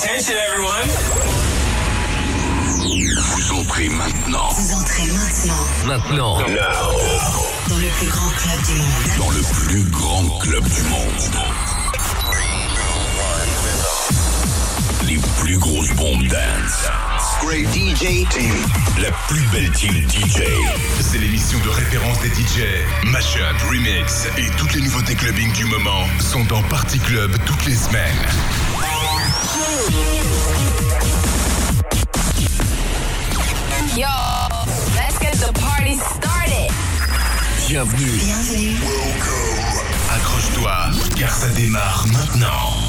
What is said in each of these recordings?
Attention everyone. Vous entrez maintenant. Vous entrez maintenant Maintenant. dans le plus grand club du monde. Dans le plus grand club du monde. Les plus grosses bombes dance. Great DJ team. La plus belle team DJ. C'est l'émission de référence des DJ. Mashup, remix et toutes les nouveautés clubbing du moment sont dans Party Club toutes les semaines. Yo, let's get the party started. Bienvenue. Bienvenue. Accroche-toi, car ça démarre maintenant.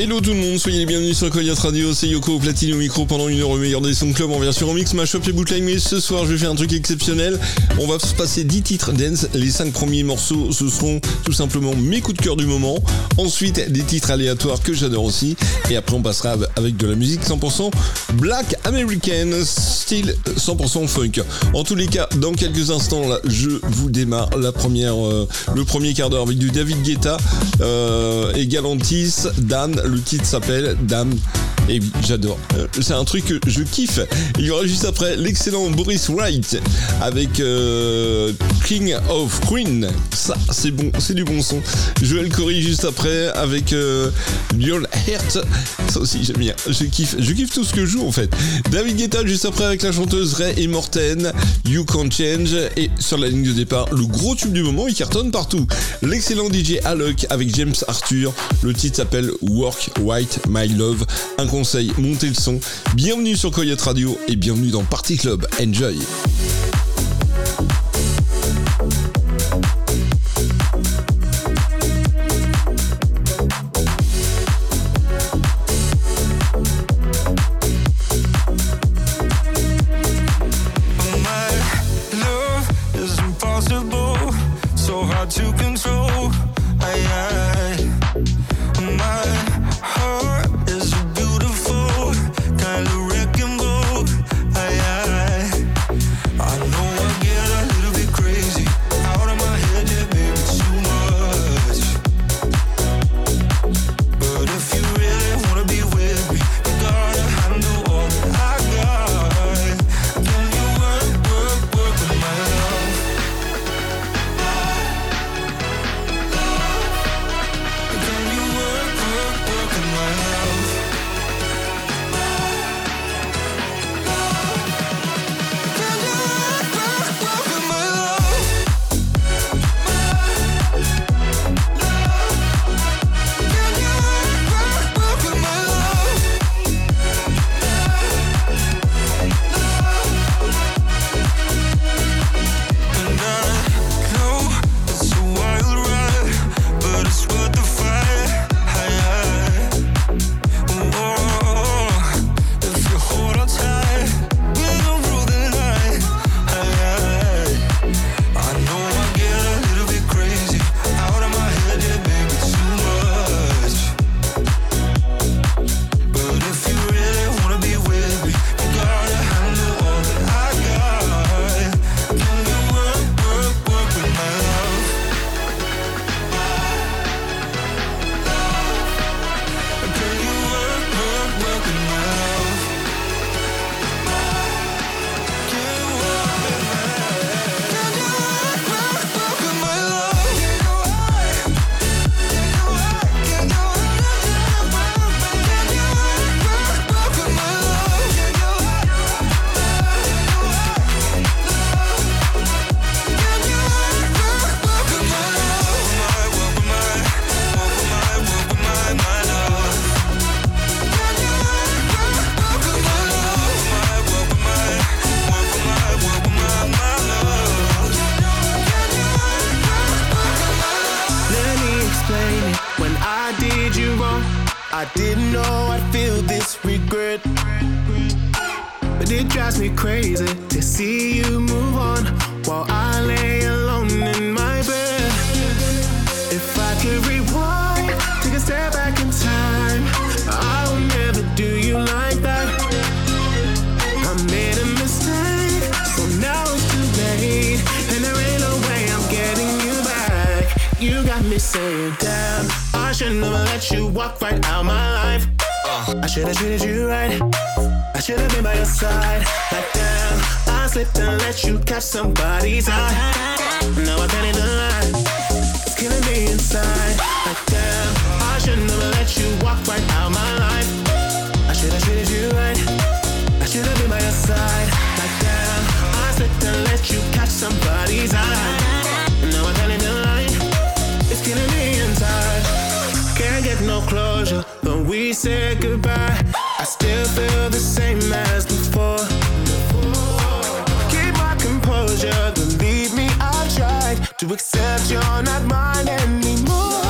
Hello tout le monde, soyez les bienvenus sur Coyote Radio, c'est Yoko platine au micro pendant une heure au meilleur des sons club en version remix, mashup et bootleg, mais ce soir je vais faire un truc exceptionnel, on va se passer 10 titres dance, les 5 premiers morceaux ce seront tout simplement mes coups de cœur du moment, ensuite des titres aléatoires que j'adore aussi, et après on passera avec de la musique 100% black American, style 100% funk. En tous les cas, dans quelques instants là, je vous démarre la première, euh, le premier quart d'heure avec du David Guetta euh, et Galantis, Dan, le titre s'appelle Dame. Et j'adore. Euh, c'est un truc que je kiffe. Il y aura juste après l'excellent Boris Wright avec euh, King of Queen. Ça, c'est bon, c'est du bon son. Joel Corey juste après avec euh, Heart. Ça aussi, j'aime bien. Je kiffe. Je kiffe tout ce que je joue en fait. David Guetta juste après avec la chanteuse Ray et Morten. You Can Change. Et sur la ligne de départ, le gros tube du moment, il cartonne partout. L'excellent DJ Alok avec James Arthur. Le titre s'appelle Work White My Love. Un conseil, montez le son. Bienvenue sur Coyote Radio et bienvenue dans Party Club. Enjoy. to accept you're not mine anymore.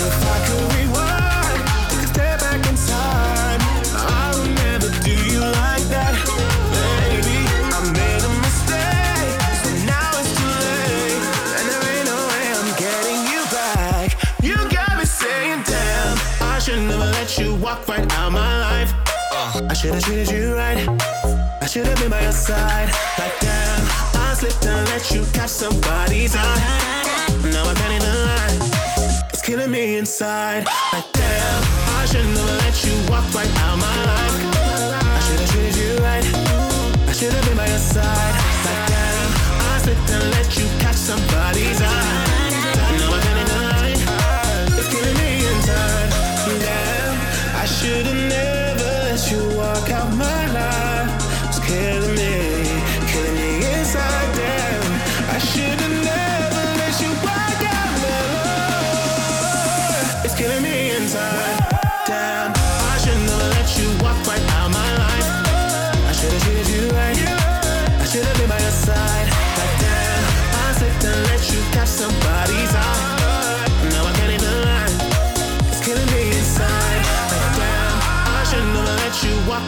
If I could rewind, step back in time, I would never do you like that, baby. I made a mistake, so now it's too late, and I'm getting you back. You got me saying, damn, I should never let you walk right out my life. Uh, I should have treated you right. I should have been by your side like that that you got somebody's eye. Now I'm in line. It's killing me inside. Like damn, I should never let you walk right out my life. I should have treated you right. I should have been by your side. Like damn, I slipped and let you catch somebody's eye. Now I'm in line. It's killing me inside. Damn, I should have.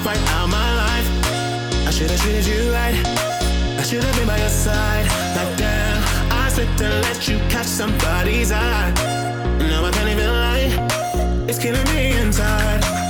right out my life. I should've treated you right. I should've been by your side. Like damn, I slipped and let you catch somebody's eye. Now I can't even lie. It's killing me inside.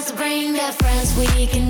friends, bring their friends, we can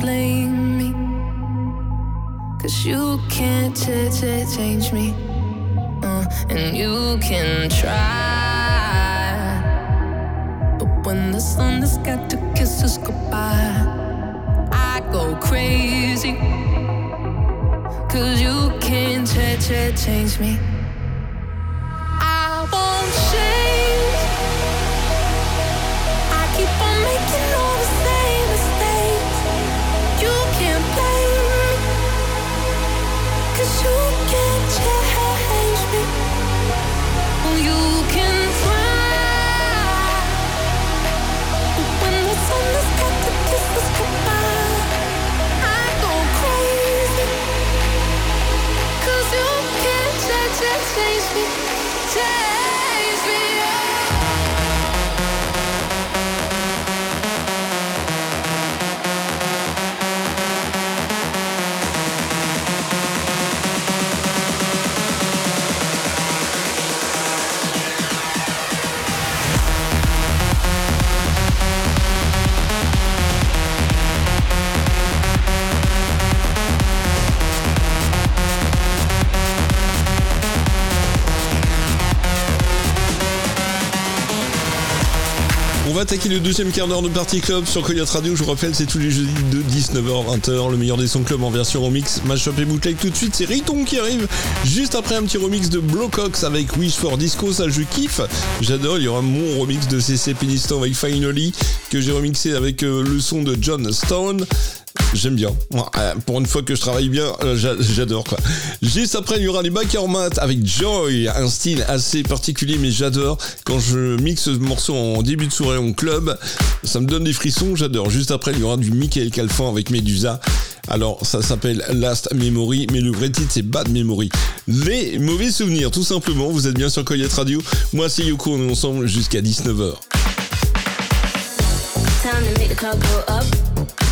blame me. Cause you can't ch- ch- change me. Uh, and you can try. But when the sun has got to kiss us goodbye, I go crazy. Cause you can't ch- ch- change me. I won't change. Attaquer le deuxième quart d'heure de Party Club sur Coyote Radio. Je vous rappelle, c'est tous les jeudis de 19h, 20h, le meilleur des sons club en version remix, mashup et bootleg. Tout de suite, c'est Riton qui arrive. Juste après un petit remix de Blowcox avec Wish for Disco, ça je kiffe. J'adore. Il y aura mon remix de CC Peniston avec Finally que j'ai remixé avec euh, le son de John Stone. J'aime bien. Euh, Pour une fois que je travaille bien, euh, j'a- j'adore quoi. Juste après, il y aura les backers mat avec Joy, un style assez particulier, mais j'adore. Quand je mixe ce morceau en début de soirée en club, ça me donne des frissons, j'adore. Juste après, il y aura du Michael Calfan avec Medusa. Alors, ça s'appelle Last Memory, mais le vrai titre, c'est Bad Memory. Les mauvais souvenirs, tout simplement. Vous êtes bien sur Coyote Radio. Moi, c'est Yoko, on est ensemble jusqu'à 19h. Time to make the club go up.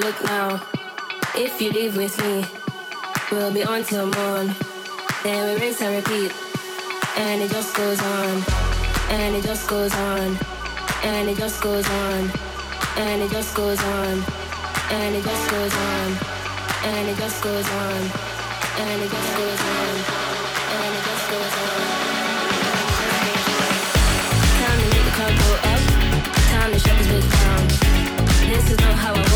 look now. If you leave with me, we'll be on till morn. Then we rinse and repeat, and it just goes on, and it just goes on, and it just goes on, and it just goes on, and it just goes on, and it just goes on, and it just goes on, and it just goes on. Time to make the club go up. Time to shut this bitch down. This is not how I.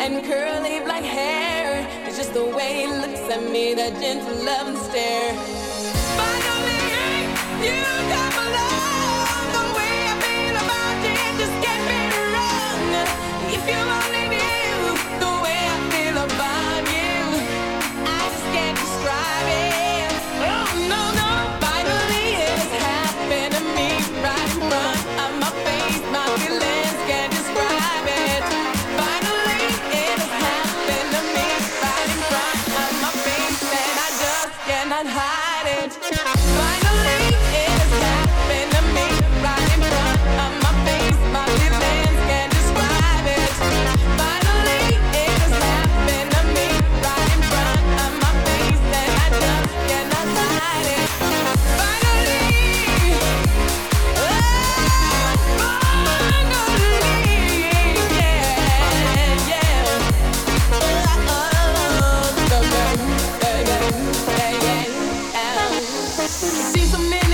and curly black hair. It's just the way he looks at me, that gentle loving stare. Finally, you. see some men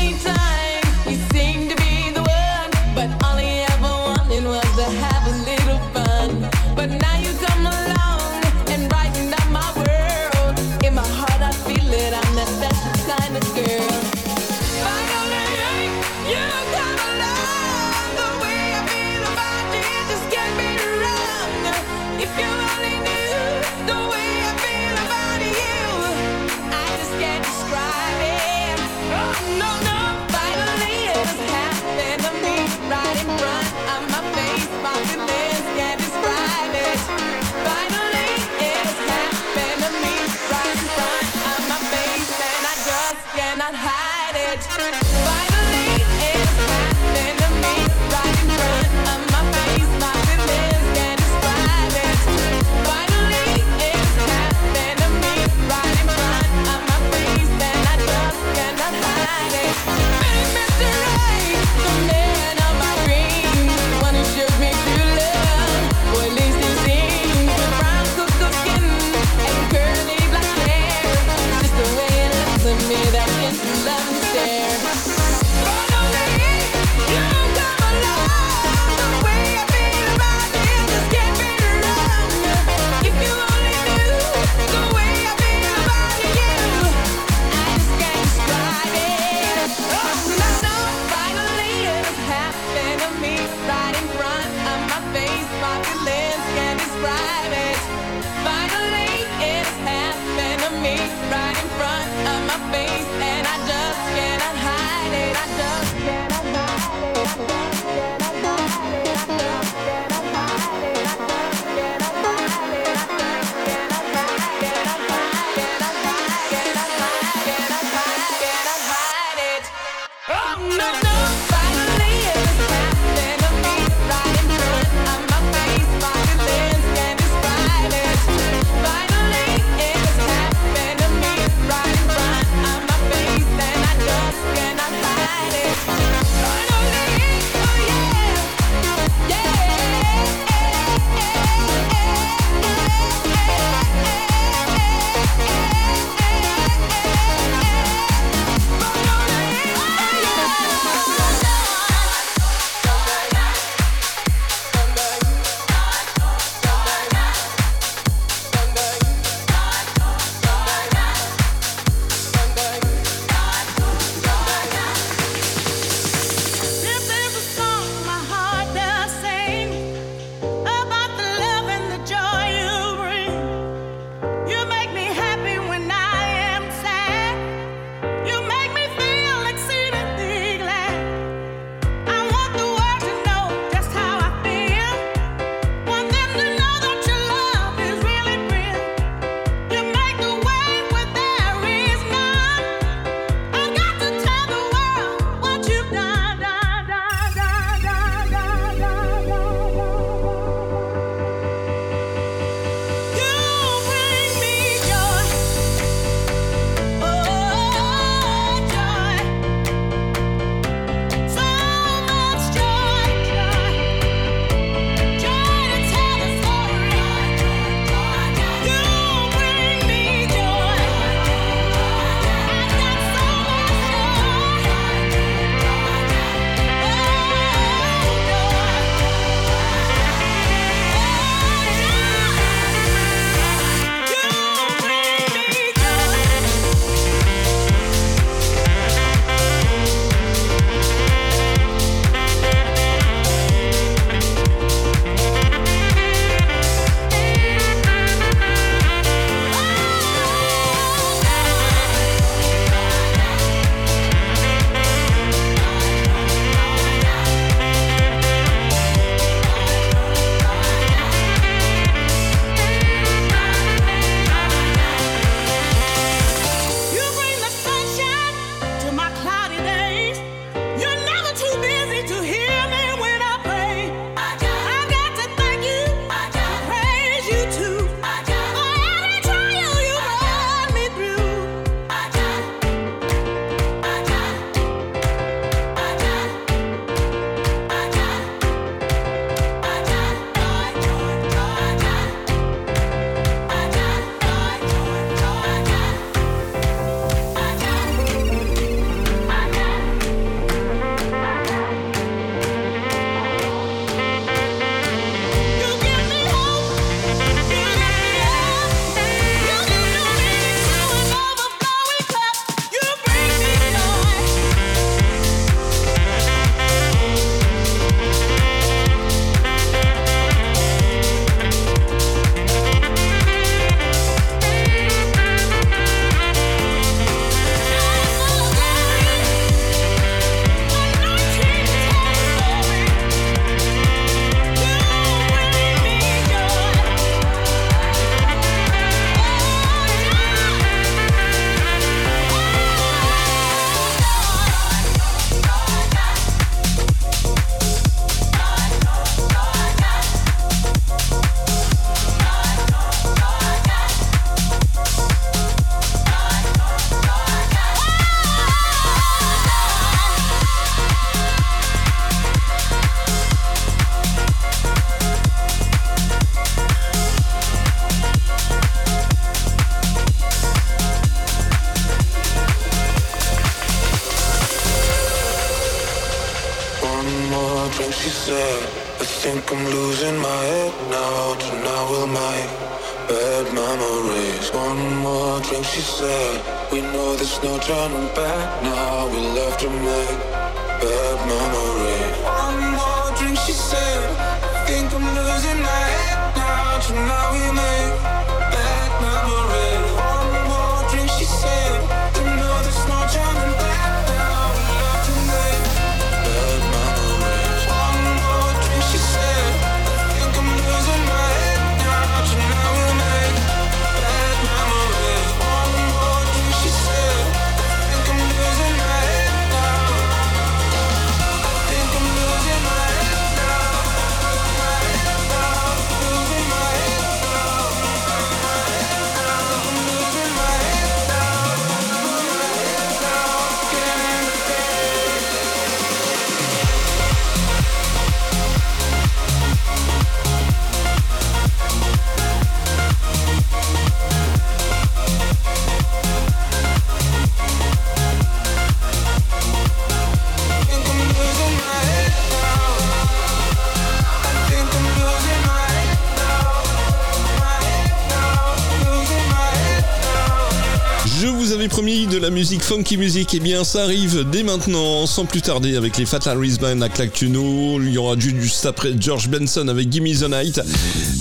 Funky Music, eh bien ça arrive dès maintenant, sans plus tarder, avec les Fatal Band à Clactuno. Il y aura juste après George Benson avec Gimme the Night.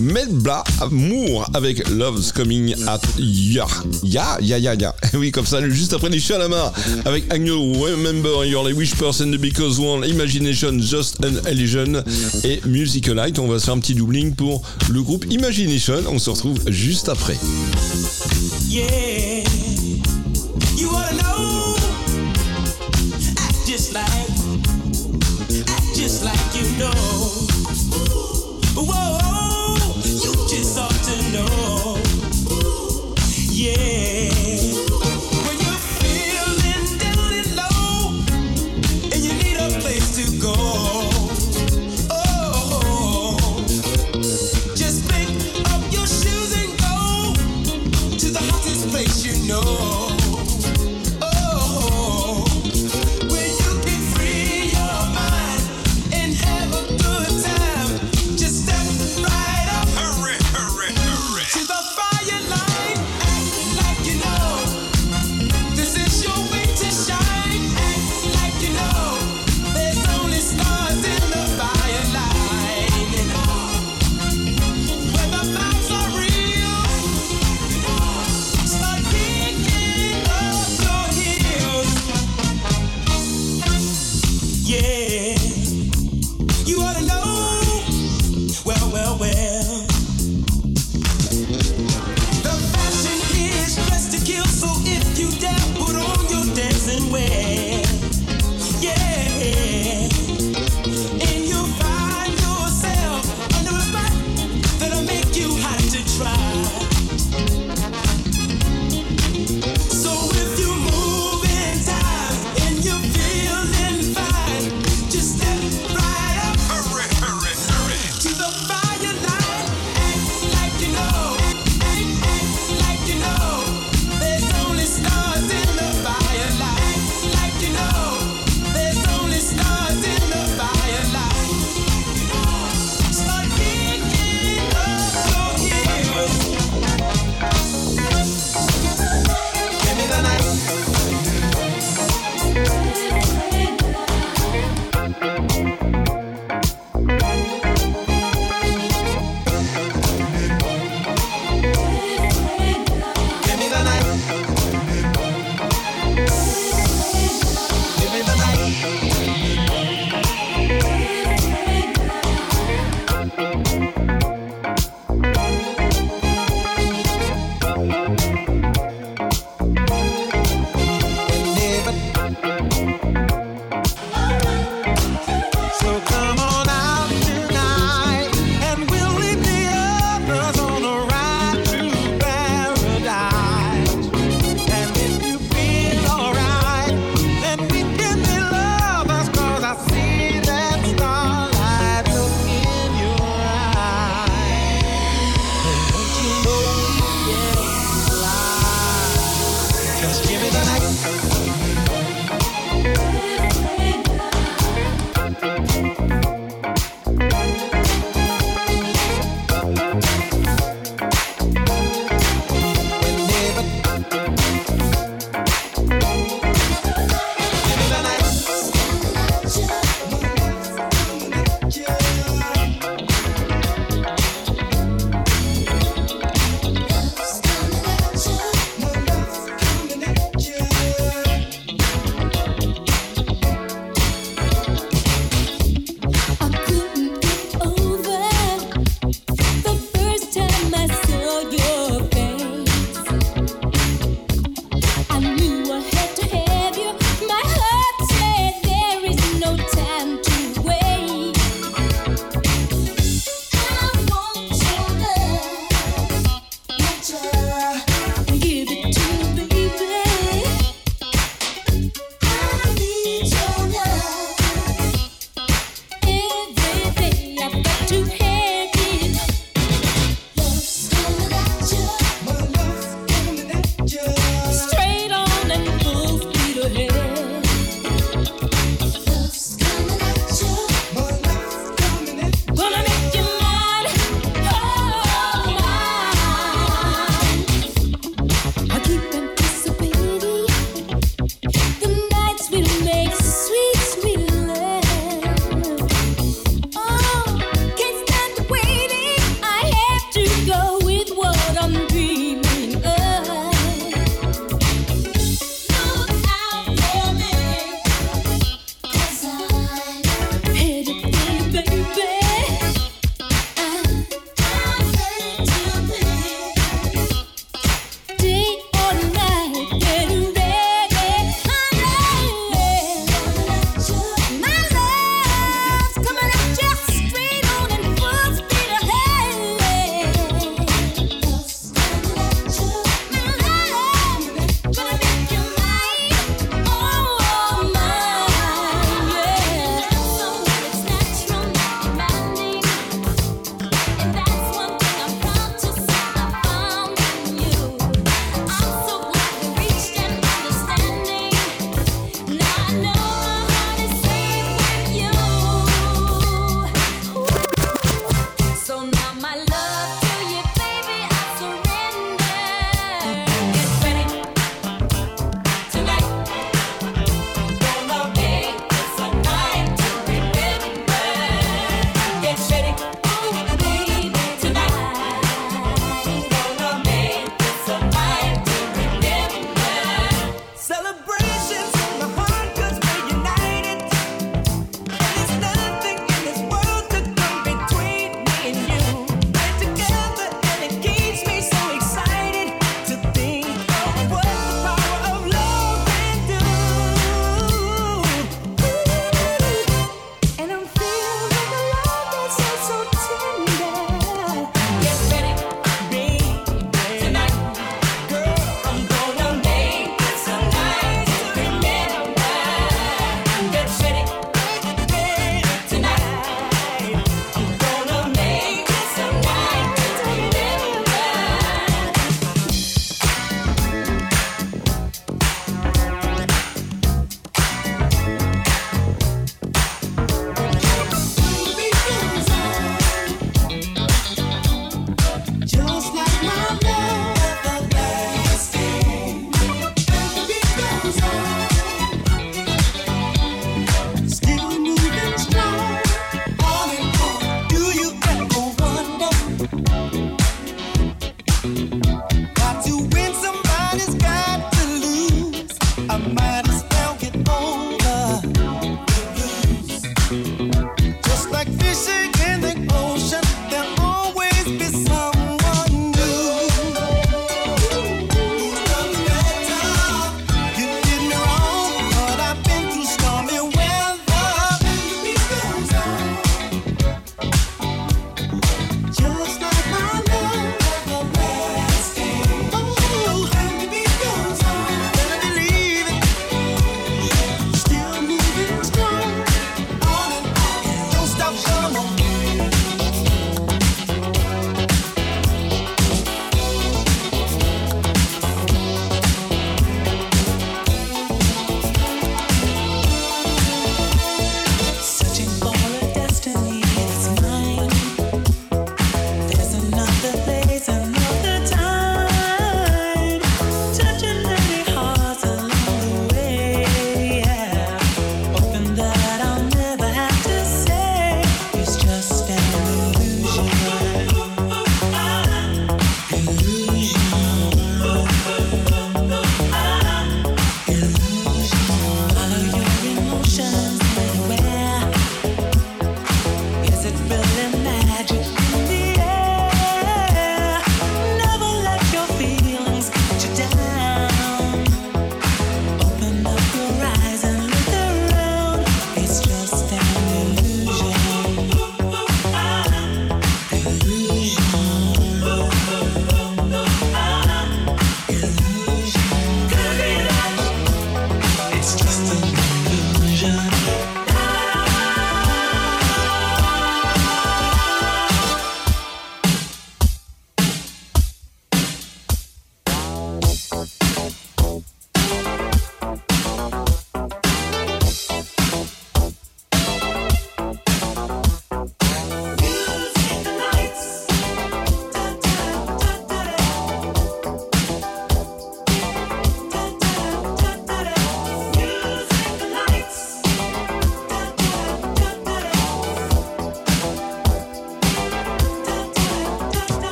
Medbla Moore avec Love's Coming at Ya. Ya, ya, ya, ya. Oui, comme ça, juste après les Chalamar avec Agnew, Remember Your Wish Person the Because One, Imagination, Just an Illusion et Music Light. On va se faire un petit doubling pour le groupe Imagination. On se retrouve juste après. You ought to know. Act just like, act just like you know. Whoa.